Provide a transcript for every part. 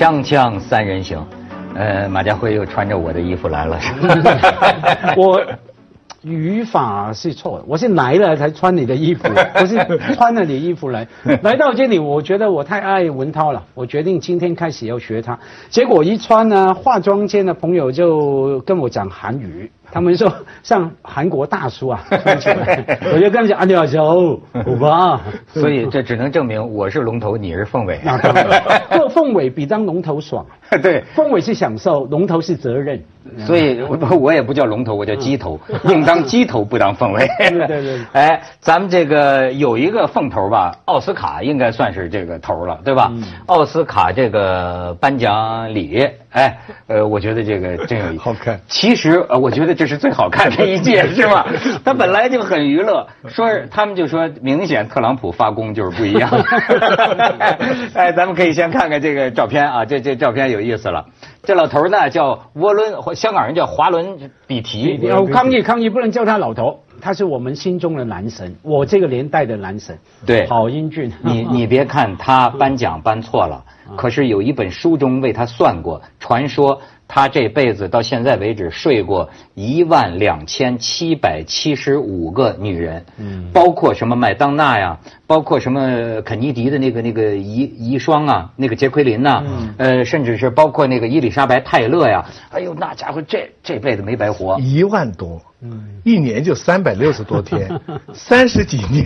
锵锵三人行，呃，马家辉又穿着我的衣服来了，我语法是错的，我是来了才穿你的衣服，不是穿了你衣服来。来到这里，我觉得我太爱文涛了，我决定今天开始要学他。结果一穿呢，化妆间的朋友就跟我讲韩语。他们说像韩国大叔啊，我就跟他们讲啊，你好，欧巴。所以这只能证明我是龙头，你是凤尾。做凤尾比当龙头爽。对，凤尾是享受，龙头是责任。所以我我也不叫龙头，我叫鸡头，宁当鸡头不当凤尾。对对对。哎，咱们这个有一个凤头吧，奥斯卡应该算是这个头了，对吧？奥斯卡这个颁奖礼，哎，呃，我觉得这个真有意思。好看。其实呃，我觉得这是最好看的一届，是吧？他本来就很娱乐，说他们就说明显特朗普发功就是不一样。哎，咱们可以先看看这个照片啊，这这照片有意思了。这老头呢叫沃伦，香港人叫华伦比提。要抗议抗议，不能叫他老头，他是我们心中的男神，我这个年代的男神。对，好英俊。你 你别看他颁奖颁错了，可是有一本书中为他算过，传说。他这辈子到现在为止睡过一万两千七百七十五个女人，嗯，包括什么麦当娜呀，包括什么肯尼迪的那个那个遗遗孀啊，那个杰奎琳呐，嗯，呃，甚至是包括那个伊丽莎白泰勒呀，哎呦，那家伙这这辈子没白活，一万多，嗯，一年就三百六十多天，三十几年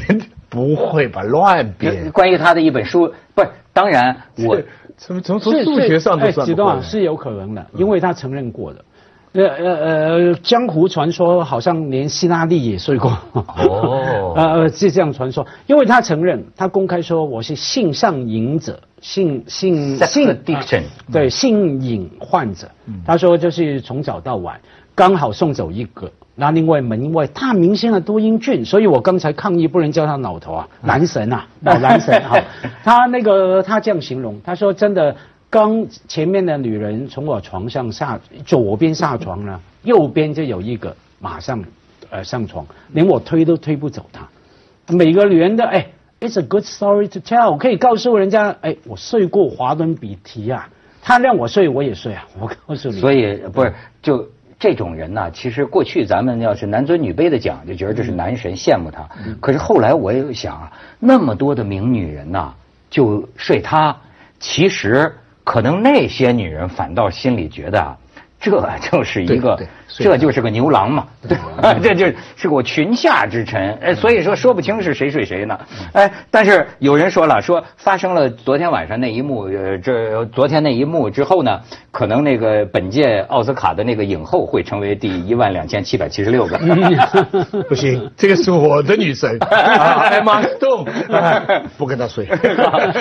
不会吧？乱编。关于他的一本书，不是，当然我。从从从数学上都算不是有可能的，因为他承认过的。呃呃呃，江湖传说好像连希拉里也睡过。哦。呃，是这样传说，因为他承认，他公开说我是性上瘾者，性性性 addiction，对性瘾患者。他说就是从早到晚，刚好送走一个。那另外门外大明星啊多英俊，所以我刚才抗议不能叫他老头啊，男神啊，老男神哈。他那个他这样形容，他说真的，刚前面的女人从我床上下，左边下床了，右边就有一个马上呃上床，连我推都推不走他。每个女人的哎，it's a good story to tell，我可以告诉人家哎，我睡过华伦比提啊，他让我睡我也睡啊，我告诉你。所以不是就。这种人呢，其实过去咱们要是男尊女卑的讲，就觉得这是男神，羡慕他。可是后来我也想啊，那么多的名女人呐，就睡他，其实可能那些女人反倒心里觉得。这就是一个，这就是个牛郎嘛，这就是个群下之臣，哎，所以说说不清是谁睡谁呢，哎，但是有人说了，说发生了昨天晚上那一幕，呃，这昨天那一幕之后呢，可能那个本届奥斯卡的那个影后会成为第一万两千七百七十六个，不行，这个是我的女神，艾玛动，不跟她睡。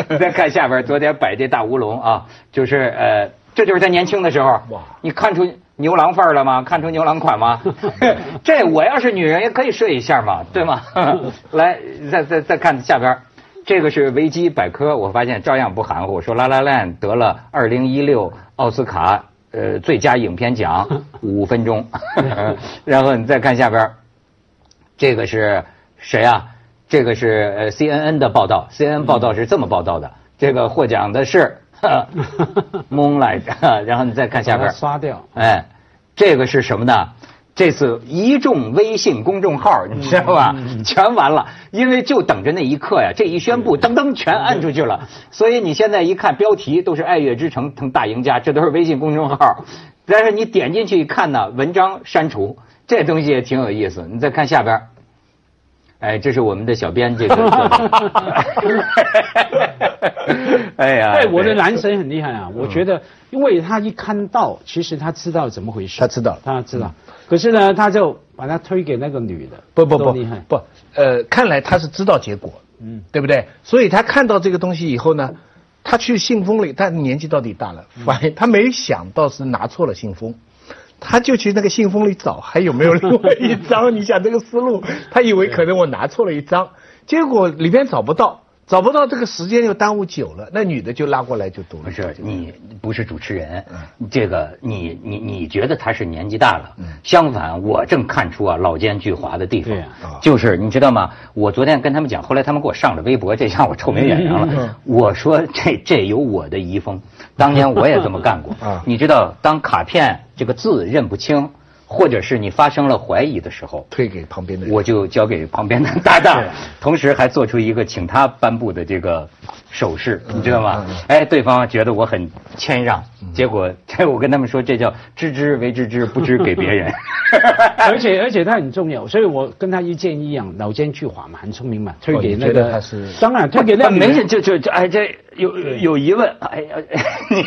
你再看下边，昨天摆这大乌龙啊，就是呃。这就是他年轻的时候，哇！你看出牛郎范儿了吗？看出牛郎款吗？这我要是女人也可以睡一下嘛，对吗？来，再再再看下边，这个是维基百科，我发现照样不含糊，说《La La Land》得了二零一六奥斯卡呃最佳影片奖 五分钟，然后你再看下边，这个是谁啊？这个是呃 CNN 的报道，CNN 报道是这么报道的，这个获奖的是。Moonlight，然后你再看下边，刷掉。哎，这个是什么呢？这次一众微信公众号，你知道吧？全完了，因为就等着那一刻呀，这一宣布，噔噔全按出去了。所以你现在一看标题都是“爱乐之城”成大赢家，这都是微信公众号。但是你点进去一看呢，文章删除，这东西也挺有意思。你再看下边。哎，这是我们的小编这个。哎呀，哎，我的男神很厉害啊！我觉得，因为他一看到，其实他知道怎么回事。他知道，他知道。可是呢，他就把他推给那个女的。不不不，厉害不？呃，看来他是知道结果，嗯，对不对？所以他看到这个东西以后呢，他去信封里，他年纪到底大了，发现他没想到是拿错了信封。他就去那个信封里找还有没有另外一张，你想这个思路，他以为可能我拿错了一张，结果里边找不到，找不到这个时间又耽误久了，那女的就拉过来就读了。不是你不是主持人，这个你你你觉得他是年纪大了，相反我正看出啊老奸巨猾的地方，就是你知道吗？我昨天跟他们讲，后来他们给我上了微博，这下我臭名远扬了。我说这这有我的遗风，当年我也这么干过。你知道，当卡片这个字认不清。或者是你发生了怀疑的时候，推给旁边的人，我就交给旁边的搭档，同时还做出一个请他颁布的这个手势，你知道吗？哎，对方觉得我很谦让，结果这我跟他们说，这叫知之为知之，不知给别人。而且而且他很重要，所以我跟他意见一样，老奸巨猾嘛，很聪明嘛，推给那个。当然推给那个。没事，就就就哎，这有有疑问，哎呀，你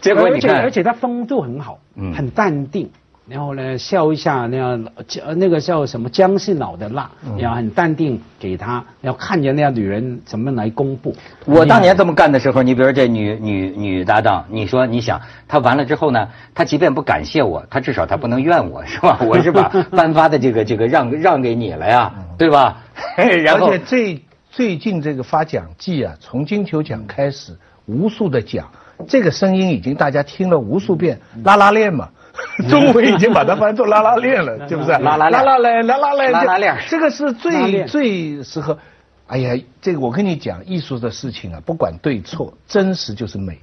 结果你看，而且他风度很好，很淡定。然后呢，笑一下，那样江那个叫什么姜是老的辣，然后很淡定给他，要看着那样女人怎么来公布。我当年这么干的时候，你比如这女女女搭档，你说你想，她完了之后呢，她即便不感谢我，她至少她不能怨我是吧？我是把颁发的这个这个让让给你了呀，对吧？然后而且最最近这个发奖季啊，从金球奖开始，无数的奖，这个声音已经大家听了无数遍，拉拉链嘛。中文已经把它翻作拉拉链了，是不是？拉拉拉拉链，拉拉链，拉拉链，这个是最最适合。哎呀，这个我跟你讲，艺术的事情啊，不管对错，真实就是美。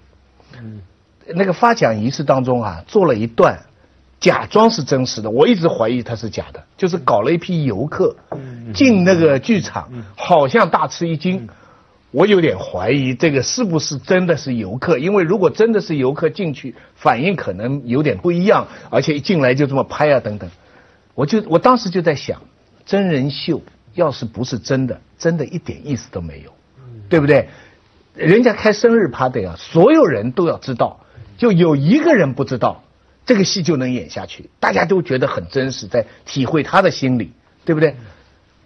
嗯，那个发奖仪式当中啊，做了一段，假装是真实的，我一直怀疑它是假的，就是搞了一批游客进那个剧场，好像大吃一惊。我有点怀疑这个是不是真的是游客，因为如果真的是游客进去，反应可能有点不一样，而且一进来就这么拍啊等等，我就我当时就在想，真人秀要是不是真的，真的一点意思都没有，对不对？人家开生日趴的呀，所有人都要知道，就有一个人不知道，这个戏就能演下去，大家都觉得很真实，在体会他的心理，对不对？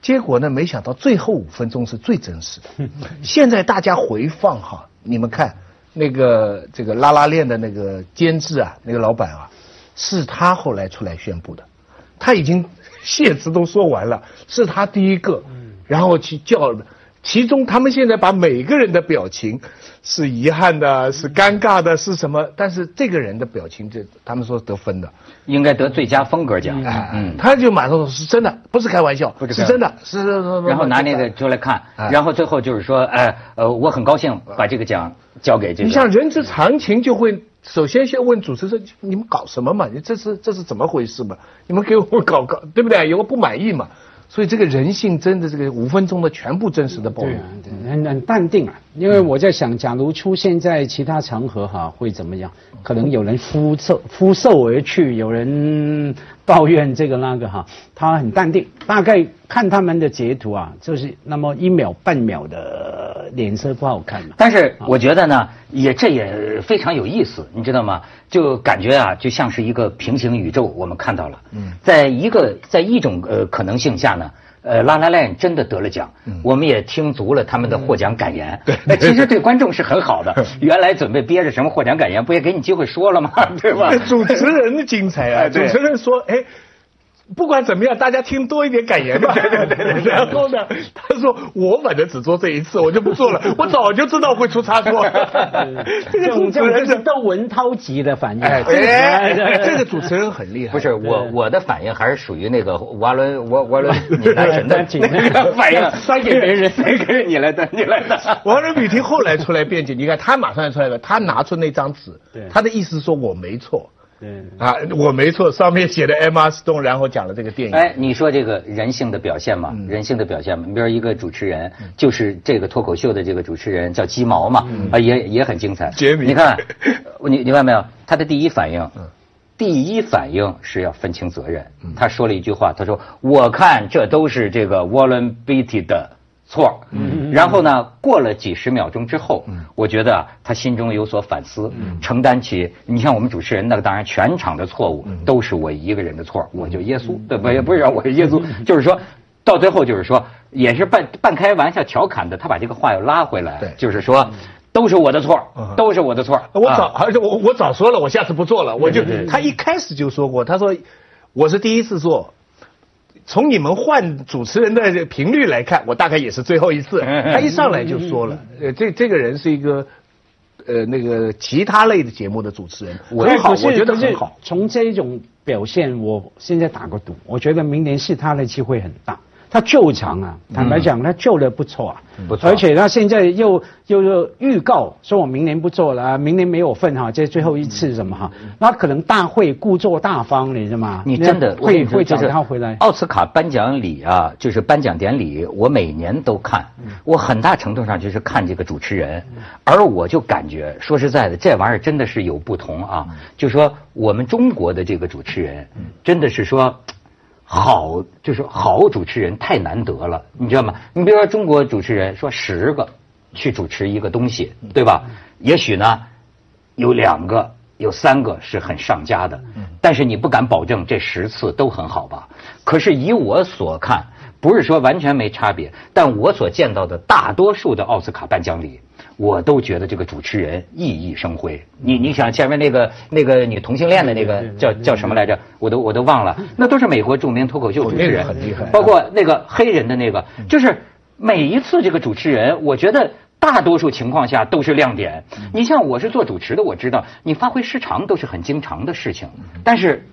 结果呢？没想到最后五分钟是最真实的。现在大家回放哈，你们看那个这个拉拉链的那个监制啊，那个老板啊，是他后来出来宣布的，他已经 谢词都说完了，是他第一个，然后去叫。其中，他们现在把每个人的表情是遗憾的，是尴尬的，是什么？但是这个人的表情，这他们说得分的，应该得最佳风格奖。嗯，他就马上说是真的，不是开玩笑，是真的，是。然后拿那个出来看，然后最后就是说，哎，呃，我很高兴把这个奖交给这个。你像人之常情，就会首先先问主持人：你们搞什么嘛？你这是这是怎么回事嘛？你们给我搞搞，对不对？有个不满意嘛？所以这个人性真的这个五分钟的全部真实的暴露，很很淡定啊。因为我在想，假如出现在其他场合哈，会怎么样？可能有人呼受，呼受而去，有人抱怨这个那个哈，他很淡定。大概看他们的截图啊，就是那么一秒半秒的脸色不好看嘛。但是我觉得呢，也这也非常有意思，你知道吗？就感觉啊，就像是一个平行宇宙，我们看到了。嗯，在一个在一种呃可能性下呢。呃，拉拉链真的得了奖，我们也听足了他们的获奖感言。对，其实对观众是很好的。原来准备憋着什么获奖感言，不也给你机会说了吗？对吧？主持人的精彩啊！主持人说：“哎。”不管怎么样，大家听多一点感言吧。对对对对。然后呢，他说我反正只做这一次，我就不做了。我早就知道会出差错。这个主持人是窦文涛级的反应。哎，这个主持人很厉害。不是我，我的反应还是属于那个瓦伦瓦瓦伦你来神的那个反应。三给别人，谁给你来的？你来的。王伦比听后来出来辩解，你看他马上出来了，他拿出那张纸，他的意思说我没错。对啊，我没错，上面写的 Emma Stone，然后讲了这个电影。哎，你说这个人性的表现嘛，人性的表现嘛。你比如一个主持人，就是这个脱口秀的这个主持人叫鸡毛嘛，啊，也也很精彩。杰米你看，你你看没有？他的第一反应，第一反应是要分清责任。他说了一句话，他说：“我看这都是这个 Warren Beatty 的。”错，嗯，然后呢？过了几十秒钟之后，嗯，我觉得他心中有所反思，嗯，承担起。你像我们主持人，那个当然全场的错误都是我一个人的错，我就耶稣，对不？也不是我是耶稣，就是说到最后就是说，也是半半开玩笑调侃的，他把这个话又拉回来，对，就是说都是我的错，都是我的错。我早，而且我我早说了，我下次不做了。我就他一开始就说过，他说我是第一次做。从你们换主持人的频率来看，我大概也是最后一次。他一上来就说了，呃，这这个人是一个，呃，那个其他类的节目的主持人，很好，我觉得很好。从这种表现，我现在打个赌，我觉得明年是他的机会很大。他救场啊，坦白讲，他救的不错啊，不错。而且他现在又又又预告说，我明年不做了，明年没有份哈，这最后一次什么哈？那可能大会故作大方，你知道吗？你真的会会找他回来？奥斯卡颁奖礼啊，就是颁奖典礼，我每年都看，我很大程度上就是看这个主持人，而我就感觉，说实在的，这玩意儿真的是有不同啊。就说我们中国的这个主持人，真的是说。好，就是好主持人太难得了，你知道吗？你比如说中国主持人说十个去主持一个东西，对吧？也许呢有两个、有三个是很上佳的，但是你不敢保证这十次都很好吧？可是以我所看，不是说完全没差别，但我所见到的大多数的奥斯卡颁奖礼。我都觉得这个主持人熠熠生辉。你你想前面那个那个女同性恋的那个叫叫什么来着？我都我都忘了。那都是美国著名脱口秀主持人，很厉害。包括那个黑人的那个，就是每一次这个主持人，我觉得大多数情况下都是亮点。你像我是做主持的，我知道你发挥失常都是很经常的事情。但是，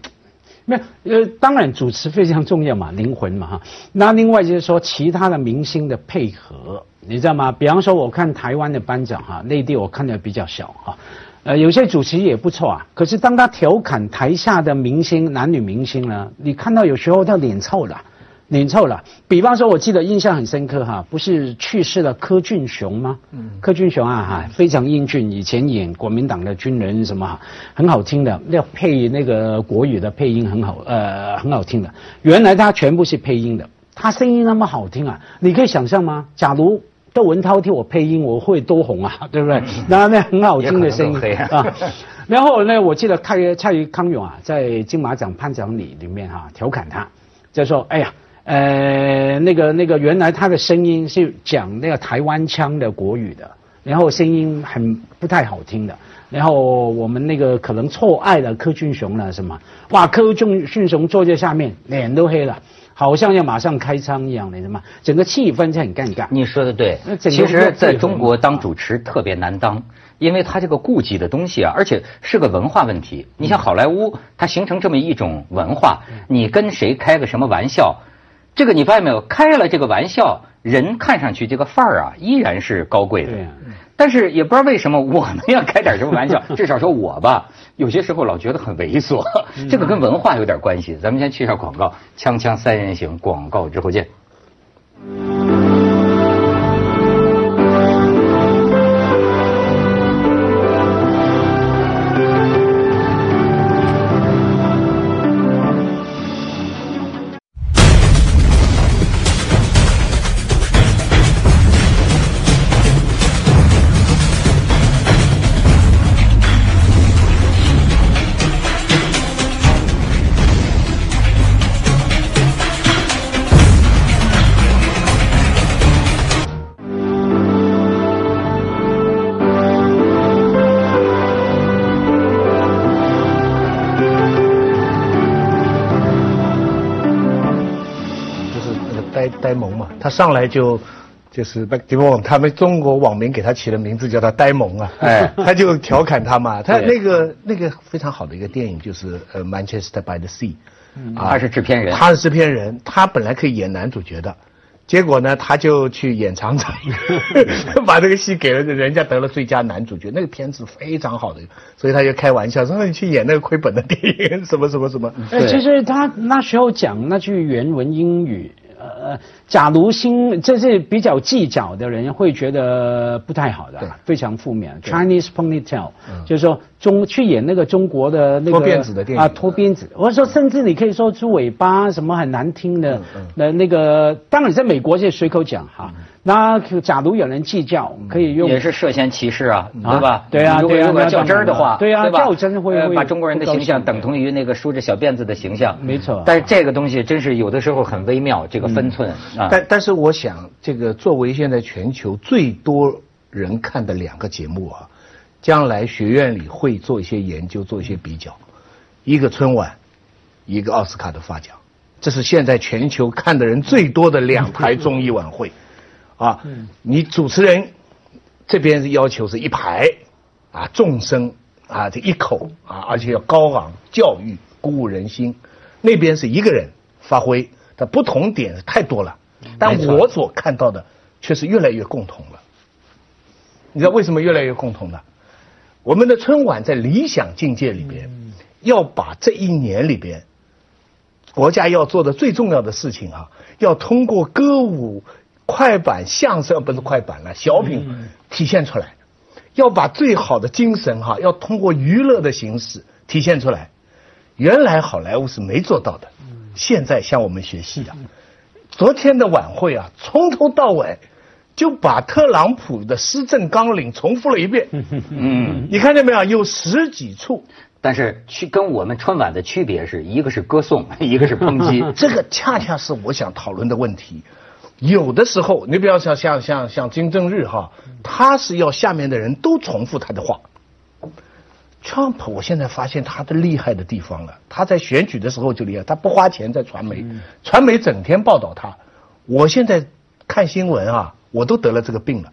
没有呃，当然主持非常重要嘛，灵魂嘛哈。那另外就是说其他的明星的配合。你知道吗？比方说，我看台湾的颁奖哈，内地我看的比较小哈，呃，有些主持也不错啊。可是当他调侃台下的明星，男女明星呢，你看到有时候他脸臭了，脸臭了。比方说，我记得印象很深刻哈，不是去世了柯俊雄吗？嗯，柯俊雄啊哈，非常英俊，以前演国民党的军人什么，很好听的，那配那个国语的配音很好，呃，很好听的。原来他全部是配音的，他声音那么好听啊，你可以想象吗？假如窦文涛替我配音，我会多红啊，对不对？那那很好听的声音啊。然后呢，我记得蔡蔡康永啊，在金马奖颁奖礼里面哈，调侃他，就说：“哎呀，呃，那个那个，原来他的声音是讲那个台湾腔的国语的，然后声音很不太好听的。然后我们那个可能错爱了柯俊雄了，什么？哇，柯俊俊雄坐在下面，脸都黑了。”好像要马上开仓一样的，什么整个气氛就很尴尬。你说的对，其实在中国当主持特别难当，因为他这个顾忌的东西啊，而且是个文化问题。你像好莱坞，它形成这么一种文化，你跟谁开个什么玩笑，这个你发现没有？开了这个玩笑，人看上去这个范儿啊，依然是高贵的。但是也不知道为什么我们要开点什么玩笑，至少说我吧，有些时候老觉得很猥琐，这个跟文化有点关系。咱们先去一下广告，锵锵三人行，广告之后见。上来就就是他们中国网民给他起的名字叫他呆萌啊，哎，他就调侃他嘛。他那个那个非常好的一个电影就是呃《Manchester by the Sea》，他是制片人，他是制片人，他本来可以演男主角的，结果呢他就去演厂长，把这个戏给了人家得了最佳男主角，那个片子非常好的，所以他就开玩笑说那你去演那个亏本的电影什么什么什么。哎，其实他那时候讲那句原文英语。呃，假如心这是比较计较的人会觉得不太好的，非常负面。Chinese ponytail，就是说中去演那个中国的那个脱辫子的电影啊，脱辫子。我说，甚至你可以说出尾巴什么很难听的，那那个当然在美国是随口讲哈。那假如有人计较，可以用也是涉嫌歧视啊，对吧？对啊。如果较真儿的话，对啊，较真会把中国人的形象等同于那个梳着小辫子的形象。没错。但是这个东西真是有的时候很微妙，这个分寸啊。但但是我想，这个作为现在全球最多人看的两个节目啊，将来学院里会做一些研究，做一些比较。一个春晚，一个奥斯卡的发奖。这是现在全球看的人最多的两台综艺晚会，啊，你主持人这边要求是一排，啊，众生啊，这一口啊，而且要高昂教育，鼓舞人心，那边是一个人发挥，它不同点太多了，但我所看到的却是越来越共同了。你知道为什么越来越共同呢？我们的春晚在理想境界里边，要把这一年里边。国家要做的最重要的事情啊，要通过歌舞、快板、相声不是快板了，小品体现出来，要把最好的精神哈，要通过娱乐的形式体现出来。原来好莱坞是没做到的，现在向我们学习的。昨天的晚会啊，从头到尾就把特朗普的施政纲领重复了一遍。嗯，你看见没有？有十几处。但是去跟我们春晚的区别是一个是歌颂，一个是抨击，这个恰恰是我想讨论的问题。有的时候，你比方像像像像金正日哈，他是要下面的人都重复他的话。Trump，我现在发现他的厉害的地方了，他在选举的时候就厉害，他不花钱在传媒，传媒整天报道他。我现在看新闻啊，我都得了这个病了，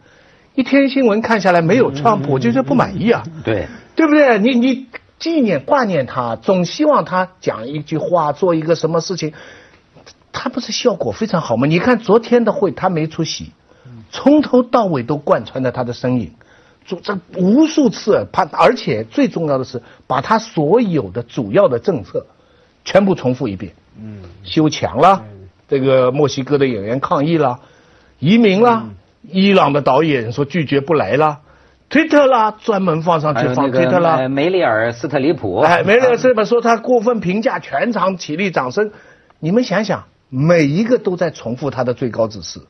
一天新闻看下来没有 Trump，我就觉得不满意啊。对，对不对？你你。纪念挂念他，总希望他讲一句话，做一个什么事情，他不是效果非常好吗？你看昨天的会，他没出席，从头到尾都贯穿着他的身影，做这无数次，他而且最重要的是，把他所有的主要的政策全部重复一遍。嗯，修墙了，这个墨西哥的演员抗议了，移民了，伊朗的导演说拒绝不来了。推特啦，专门放上去放推特啦。梅里尔·斯特里普，哎，梅里尔·斯特里普说他过分评价，全场起立掌声。你们想想，每一个都在重复他的最高指示。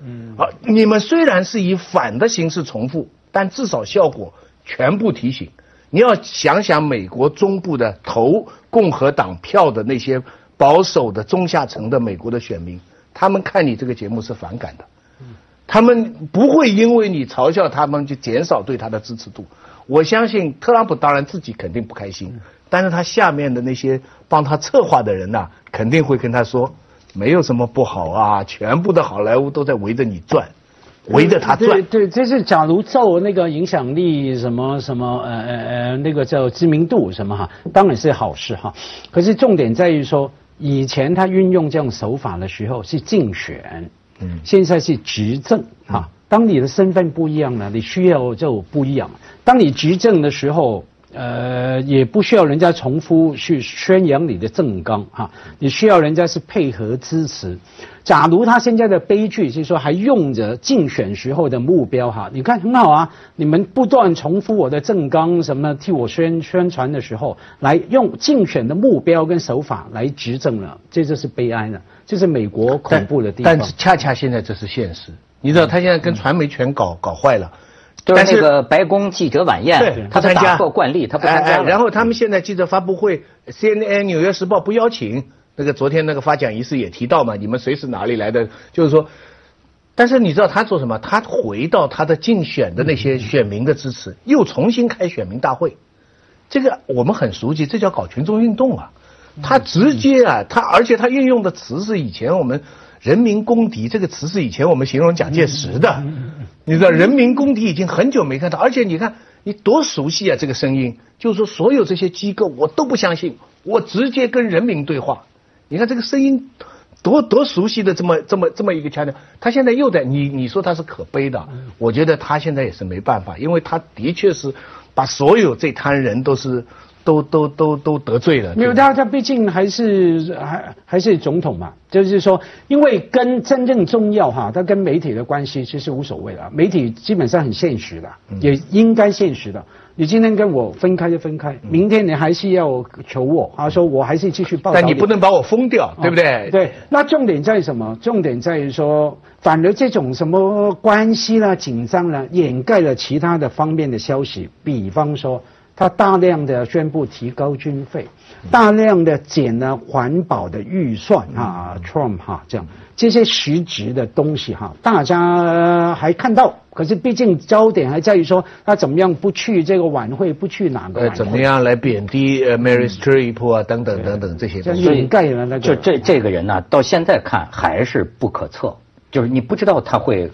嗯，啊，你们虽然是以反的形式重复，但至少效果全部提醒。你要想想美国中部的投共和党票的那些保守的中下层的美国的选民，他们看你这个节目是反感的。他们不会因为你嘲笑他们就减少对他的支持度。我相信特朗普当然自己肯定不开心，但是他下面的那些帮他策划的人呐，肯定会跟他说，没有什么不好啊，全部的好莱坞都在围着你转，围着他转。对对，这是假如照那个影响力什么什么呃呃呃那个叫知名度什么哈，当然是好事哈。可是重点在于说，以前他运用这种手法的时候是竞选。嗯，现在是执政哈。当你的身份不一样了，你需要就不一样。当你执政的时候，呃，也不需要人家重复去宣扬你的政纲哈。你需要人家是配合支持。假如他现在的悲剧是说还用着竞选时候的目标哈，你看很好啊。你们不断重复我的政纲，什么替我宣宣传的时候，来用竞选的目标跟手法来执政了，这就是悲哀了。这是美国恐怖的地方，但是恰恰现在这是现实。你知道他现在跟传媒全搞搞坏了，但是那个白宫记者晚宴，他参加破惯例，他不参加然后他们现在记者发布会，CNN、纽约时报不邀请。那个昨天那个发奖仪式也提到嘛，你们谁是哪里来的？就是说，但是你知道他做什么？他回到他的竞选的那些选民的支持，又重新开选民大会。这个我们很熟悉，这叫搞群众运动啊。他直接啊，他而且他运用的词是以前我们“人民公敌”这个词是以前我们形容蒋介石的，你知道“人民公敌”已经很久没看到，而且你看你多熟悉啊，这个声音，就是说所有这些机构我都不相信，我直接跟人民对话，你看这个声音多多熟悉的这么这么这么一个腔调，他现在又在你你说他是可悲的，我觉得他现在也是没办法，因为他的确是把所有这摊人都是。都都都都得罪了，因为他他毕竟还是还还是总统嘛，就是说，因为跟真正重要哈，他跟媒体的关系其实无所谓了，媒体基本上很现实的，也应该现实的。你今天跟我分开就分开，明天你还是要求我，他说我还是继续报道。但你不能把我封掉，对不对？对。那重点在什么？重点在于说，反而这种什么关系啦、紧张啦，掩盖了其他的方面的消息，比方说。他大量的宣布提高军费，大量的减了环保的预算啊，Trump 哈这样这些实质的东西哈，大家还看到。可是毕竟焦点还在于说他怎么样不去这个晚会，不去哪个晚会？怎么样来贬低呃 Mary Streep 啊等等等等这些东西？掩盖了那个。就这这个人呢，到现在看还是不可测，就是你不知道他会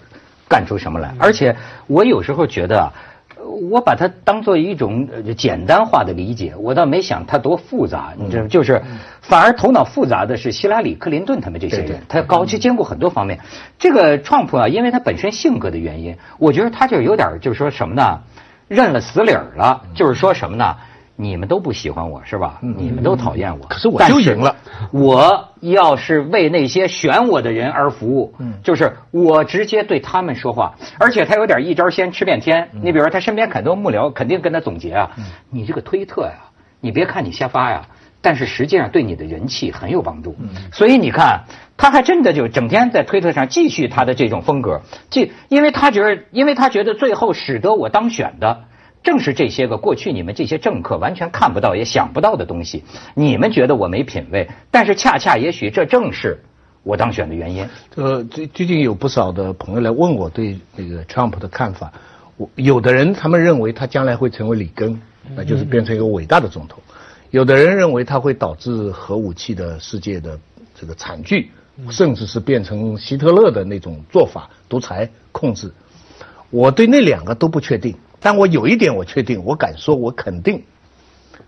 干出什么来。而且我有时候觉得啊。我把它当做一种简单化的理解，我倒没想它多复杂。你知道，就是反而头脑复杂的是希拉里、克林顿他们这些人，他高去兼顾很多方面。这个创普啊，因为他本身性格的原因，我觉得他就有点就是说什么呢，认了死理儿了。就是说什么呢？你们都不喜欢我是吧？你们都讨厌我，可是我就赢了。我要是为那些选我的人而服务，就是我直接对他们说话，而且他有点一招鲜吃遍天。你比如说，他身边很多幕僚肯定跟他总结啊，你这个推特呀，你别看你瞎发呀，但是实际上对你的人气很有帮助。所以你看，他还真的就整天在推特上继续他的这种风格，这因为他觉得，因为他觉得最后使得我当选的。正是这些个过去你们这些政客完全看不到也想不到的东西，你们觉得我没品位，但是恰恰也许这正是我当选的原因。呃，最最近有不少的朋友来问我对那个 Trump 的看法，我有的人他们认为他将来会成为里根，那就是变成一个伟大的总统；有的人认为他会导致核武器的世界的这个惨剧，甚至是变成希特勒的那种做法，独裁控制。我对那两个都不确定。但我有一点我确定，我敢说，我肯定，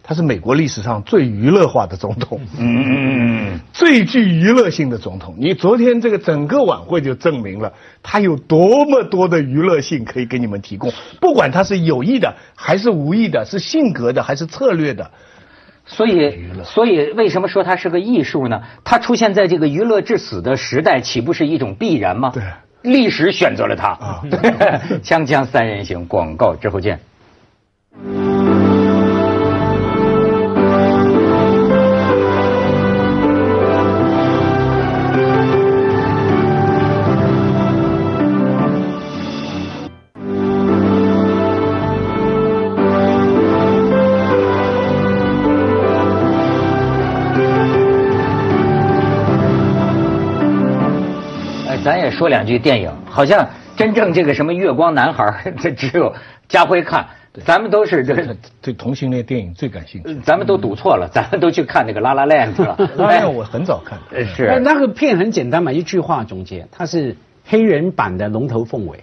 他是美国历史上最娱乐化的总统，嗯，最具娱乐性的总统。你昨天这个整个晚会就证明了他有多么多的娱乐性可以给你们提供，不管他是有意的还是无意的，是性格的还是策略的。所以，所以为什么说他是个艺术呢？他出现在这个娱乐至死的时代，岂不是一种必然吗？对。历史选择了他啊！锵锵三人行，广告之后见。说两句电影，好像真正这个什么月光男孩，这只有家辉看，咱们都是这对同性恋电影最感兴趣。咱们都赌错了，咱们都去看那个《拉拉链》去了。拉拉链我很早看，是那个片很简单嘛，一句话总结，它是黑人版的《龙头凤尾》，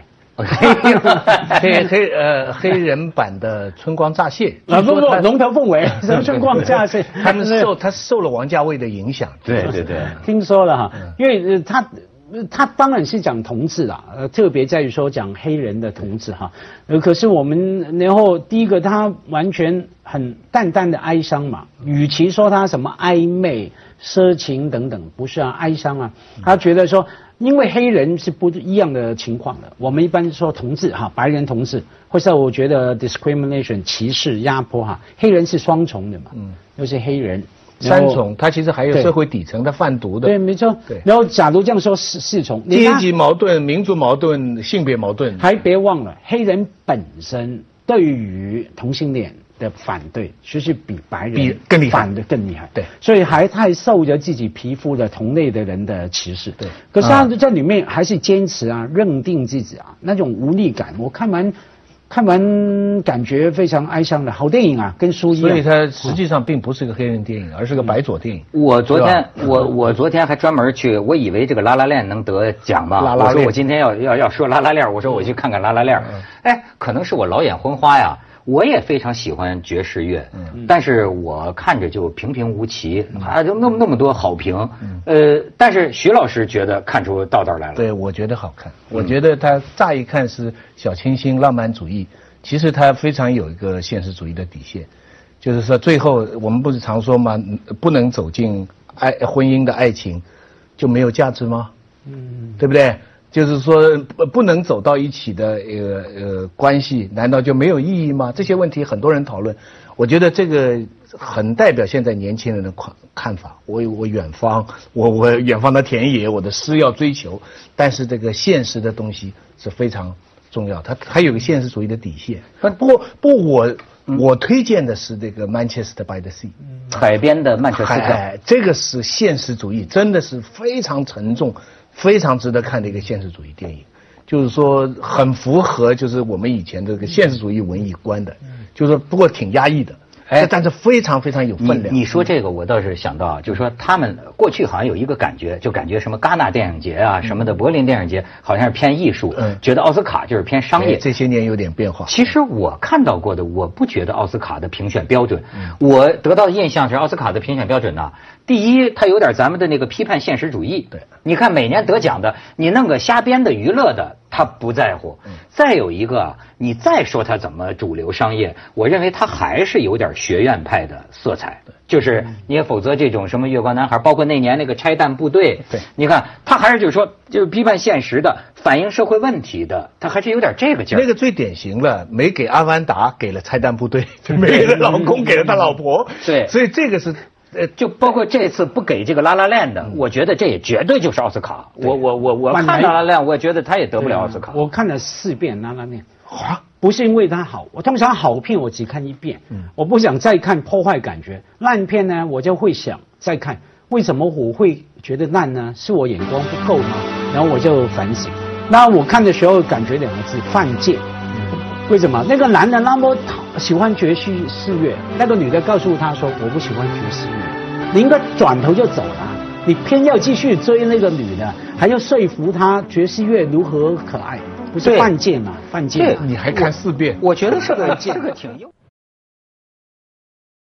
黑黑呃黑人版的《春光乍泄》。啊不不，《龙头凤尾》什么《春光乍泄》？他们受他受了王家卫的影响。对对对，听说了哈，因为他。他当然是讲同志啦，呃，特别在于说讲黑人的同志哈，呃，可是我们然后第一个他完全很淡淡的哀伤嘛，与其说他什么暧昧、色情等等，不是啊，哀伤啊，他觉得说，因为黑人是不一样的情况的，我们一般说同志哈，白人同志，或者我觉得 discrimination 歧视压迫哈，黑人是双重的嘛，嗯，又是黑人。三重，它其实还有社会底层的贩毒的。对，没错。对。然后，假如这样说，四四重，阶级矛盾、民族矛盾、性别矛盾。还别忘了，黑人本身对于同性恋的反对，其实比白人比更厉害，反的更厉害。对。所以还太受着自己皮肤的同类的人的歧视。对。可是他在里面还是坚持啊，认定自己啊，那种无力感，我看完。看完感觉非常哀伤的好电影啊，跟书一样。所以它实际上并不是个黑人电影，而是个白左电影。我昨天我我昨天还专门去，我以为这个拉拉链能得奖嘛。拉拉链。我说我今天要要要说拉拉链，我说我去看看拉拉链。哎，可能是我老眼昏花呀。我也非常喜欢爵士乐，嗯但是我看着就平平无奇，啊，就那么那么多好评，呃，但是徐老师觉得看出道道来了。对，我觉得好看。我觉得他乍一看是小清新浪漫主义，其实他非常有一个现实主义的底线，就是说最后我们不是常说吗？不能走进爱婚姻的爱情，就没有价值吗？嗯，对不对？就是说不不能走到一起的呃呃关系，难道就没有意义吗？这些问题很多人讨论，我觉得这个很代表现在年轻人的看看法。我有我远方，我我远方的田野，我的诗要追求，但是这个现实的东西是非常重要，它它有个现实主义的底线。不过不我我推荐的是这个《Manchester by the Sea》，海边的曼彻斯特。哎，这个是现实主义，真的是非常沉重、非常值得看的一个现实主义电影。就是说，很符合就是我们以前这个现实主义文艺观的，就是说不过挺压抑的。哎，但是非常非常有分量。你说这个，我倒是想到，就是说他们过去好像有一个感觉，就感觉什么戛纳电影节啊，什么的柏林电影节，好像是偏艺术，觉得奥斯卡就是偏商业。这些年有点变化。其实我看到过的，我不觉得奥斯卡的评选标准，我得到的印象是奥斯卡的评选标准呢，第一，它有点咱们的那个批判现实主义。对，你看每年得奖的，你弄个瞎编的娱乐的。他不在乎。再有一个，你再说他怎么主流商业，我认为他还是有点学院派的色彩。就是你也否则这种什么月光男孩，包括那年那个拆弹部队，对，你看他还是就是说就是批判现实的，反映社会问题的，他还是有点这个劲儿。那个最典型了，没给阿凡达，给了拆弹部队，没给老公，给了他老婆。对，所以这个是。呃，就包括这次不给这个拉拉链的，我觉得这也绝对就是奥斯卡。我我我我看拉拉链，我觉得他也得不了奥斯卡。我看了四遍拉拉链，啊，不是因为它好，我通常好片我只看一遍，我不想再看破坏感觉。烂片呢，我就会想再看，为什么我会觉得烂呢？是我眼光不够吗？然后我就反省。那我看的时候感觉两个字：犯贱。为什么？那个男的那么喜欢爵士四月，那个女的告诉他说：“我不喜欢爵士乐。”你应该转头就走了，你偏要继续追那个女的，还要说服她爵士乐如何可爱，不是犯贱吗？犯贱！你还看四遍？我觉得是个 这个挺优。